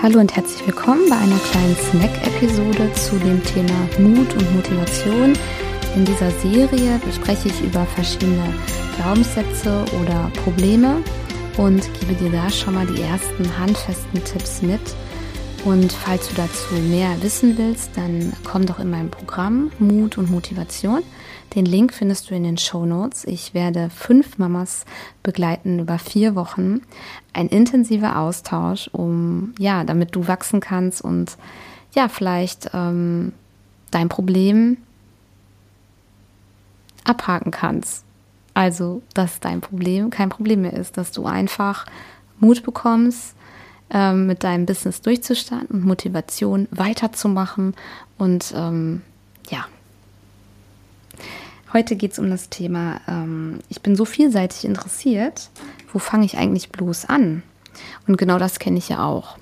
Hallo und herzlich willkommen bei einer kleinen Snack-Episode zu dem Thema Mut und Motivation. In dieser Serie bespreche ich über verschiedene Glaubenssätze oder Probleme und gebe dir da schon mal die ersten handfesten Tipps mit. Und falls du dazu mehr wissen willst, dann komm doch in mein Programm Mut und Motivation. Den Link findest du in den Show Notes. Ich werde fünf Mamas begleiten über vier Wochen. Ein intensiver Austausch, um ja, damit du wachsen kannst und ja, vielleicht ähm, dein Problem abhaken kannst. Also, dass dein Problem kein Problem mehr ist, dass du einfach Mut bekommst, ähm, mit deinem Business durchzustarten und Motivation weiterzumachen und ähm, ja, Heute geht es um das Thema, ähm, ich bin so vielseitig interessiert, wo fange ich eigentlich bloß an? Und genau das kenne ich ja auch.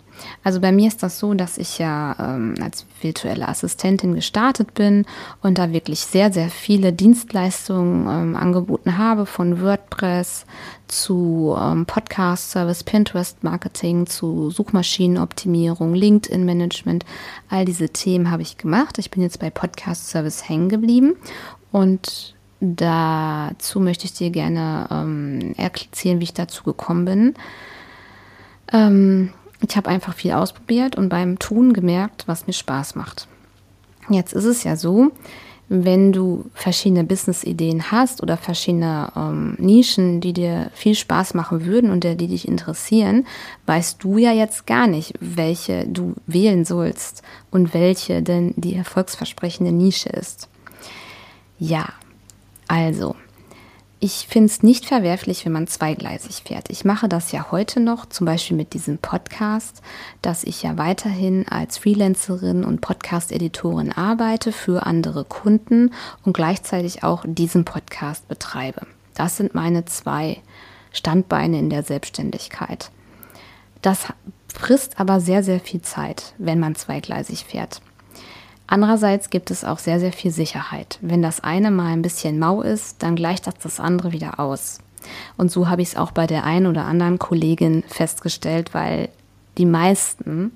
Also bei mir ist das so, dass ich ja ähm, als virtuelle Assistentin gestartet bin und da wirklich sehr, sehr viele Dienstleistungen ähm, angeboten habe, von WordPress zu ähm, Podcast-Service, Pinterest-Marketing, zu Suchmaschinenoptimierung, LinkedIn-Management. All diese Themen habe ich gemacht. Ich bin jetzt bei Podcast-Service hängen geblieben und dazu möchte ich dir gerne ähm, erzählen, wie ich dazu gekommen bin. Ähm, ich habe einfach viel ausprobiert und beim Tun gemerkt, was mir Spaß macht. Jetzt ist es ja so, wenn du verschiedene Business-Ideen hast oder verschiedene ähm, Nischen, die dir viel Spaß machen würden und die dich interessieren, weißt du ja jetzt gar nicht, welche du wählen sollst und welche denn die erfolgsversprechende Nische ist. Ja, also, ich finde es nicht verwerflich, wenn man zweigleisig fährt. Ich mache das ja heute noch, zum Beispiel mit diesem Podcast, dass ich ja weiterhin als Freelancerin und Podcast-Editorin arbeite für andere Kunden und gleichzeitig auch diesen Podcast betreibe. Das sind meine zwei Standbeine in der Selbstständigkeit. Das frisst aber sehr, sehr viel Zeit, wenn man zweigleisig fährt. Andererseits gibt es auch sehr, sehr viel Sicherheit. Wenn das eine mal ein bisschen mau ist, dann gleicht das das andere wieder aus. Und so habe ich es auch bei der einen oder anderen Kollegin festgestellt, weil die meisten,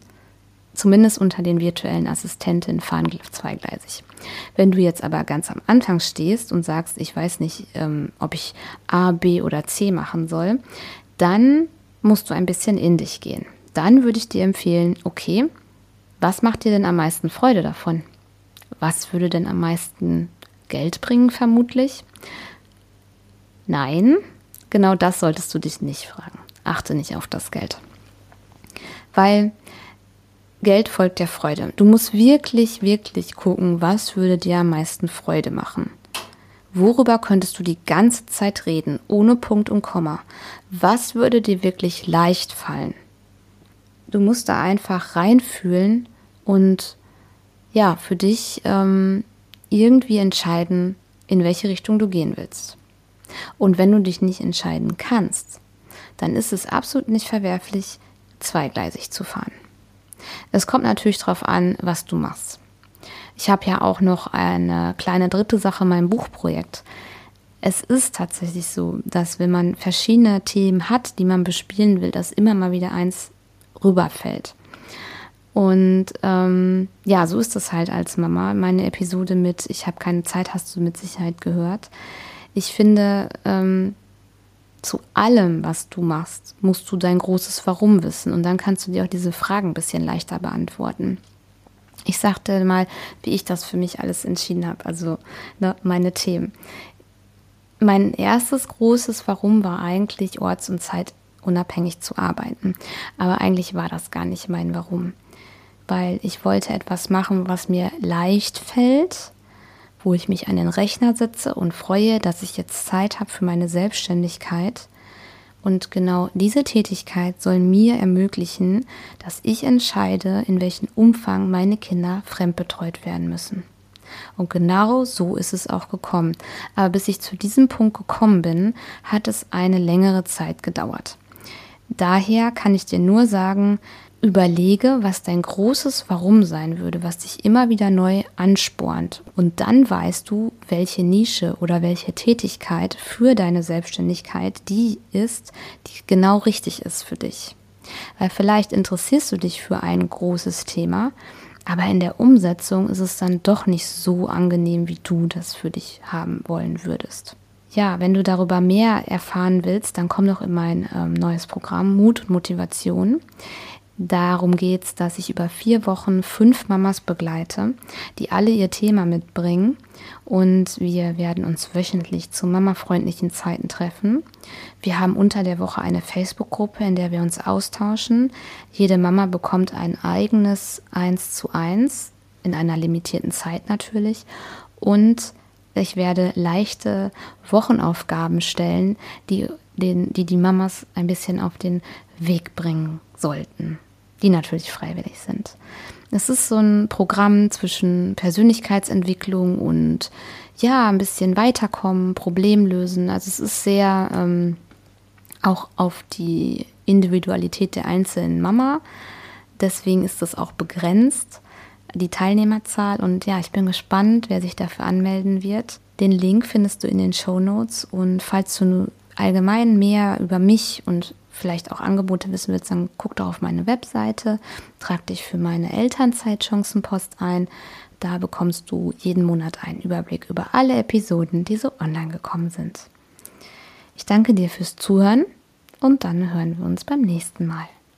zumindest unter den virtuellen Assistentinnen, fahren zweigleisig. Wenn du jetzt aber ganz am Anfang stehst und sagst, ich weiß nicht, ähm, ob ich A, B oder C machen soll, dann musst du ein bisschen in dich gehen. Dann würde ich dir empfehlen, okay, was macht dir denn am meisten Freude davon? Was würde denn am meisten Geld bringen, vermutlich? Nein, genau das solltest du dich nicht fragen. Achte nicht auf das Geld. Weil Geld folgt der Freude. Du musst wirklich, wirklich gucken, was würde dir am meisten Freude machen. Worüber könntest du die ganze Zeit reden, ohne Punkt und Komma? Was würde dir wirklich leicht fallen? Du musst da einfach reinfühlen und ja, für dich ähm, irgendwie entscheiden, in welche Richtung du gehen willst. Und wenn du dich nicht entscheiden kannst, dann ist es absolut nicht verwerflich, zweigleisig zu fahren. Es kommt natürlich darauf an, was du machst. Ich habe ja auch noch eine kleine dritte Sache, mein Buchprojekt. Es ist tatsächlich so, dass wenn man verschiedene Themen hat, die man bespielen will, dass immer mal wieder eins rüberfällt. Und ähm, ja, so ist das halt als Mama. Meine Episode mit Ich habe keine Zeit hast du mit Sicherheit gehört. Ich finde, ähm, zu allem, was du machst, musst du dein großes Warum wissen. Und dann kannst du dir auch diese Fragen ein bisschen leichter beantworten. Ich sagte mal, wie ich das für mich alles entschieden habe, also ne, meine Themen. Mein erstes großes Warum war eigentlich orts- und zeitunabhängig zu arbeiten. Aber eigentlich war das gar nicht mein Warum weil ich wollte etwas machen, was mir leicht fällt, wo ich mich an den Rechner setze und freue, dass ich jetzt Zeit habe für meine Selbstständigkeit. Und genau diese Tätigkeit soll mir ermöglichen, dass ich entscheide, in welchem Umfang meine Kinder fremdbetreut werden müssen. Und genau so ist es auch gekommen. Aber bis ich zu diesem Punkt gekommen bin, hat es eine längere Zeit gedauert. Daher kann ich dir nur sagen, Überlege, was dein großes Warum sein würde, was dich immer wieder neu anspornt. Und dann weißt du, welche Nische oder welche Tätigkeit für deine Selbstständigkeit die ist, die genau richtig ist für dich. Weil vielleicht interessierst du dich für ein großes Thema, aber in der Umsetzung ist es dann doch nicht so angenehm, wie du das für dich haben wollen würdest. Ja, wenn du darüber mehr erfahren willst, dann komm doch in mein ähm, neues Programm Mut und Motivation. Darum geht es, dass ich über vier Wochen fünf Mamas begleite, die alle ihr Thema mitbringen. Und wir werden uns wöchentlich zu mamafreundlichen Zeiten treffen. Wir haben unter der Woche eine Facebook-Gruppe, in der wir uns austauschen. Jede Mama bekommt ein eigenes 1 zu 1, in einer limitierten Zeit natürlich. Und ich werde leichte Wochenaufgaben stellen, die den, die, die Mamas ein bisschen auf den Weg bringen sollten die natürlich freiwillig sind. Es ist so ein Programm zwischen Persönlichkeitsentwicklung und ja, ein bisschen weiterkommen, Problem lösen. Also es ist sehr ähm, auch auf die Individualität der einzelnen Mama. Deswegen ist es auch begrenzt, die Teilnehmerzahl. Und ja, ich bin gespannt, wer sich dafür anmelden wird. Den Link findest du in den Show Notes. Und falls du allgemein mehr über mich und vielleicht auch Angebote wissen willst, dann guck doch auf meine Webseite, trag dich für meine Elternzeitchancenpost ein. Da bekommst du jeden Monat einen Überblick über alle Episoden, die so online gekommen sind. Ich danke dir fürs Zuhören und dann hören wir uns beim nächsten Mal.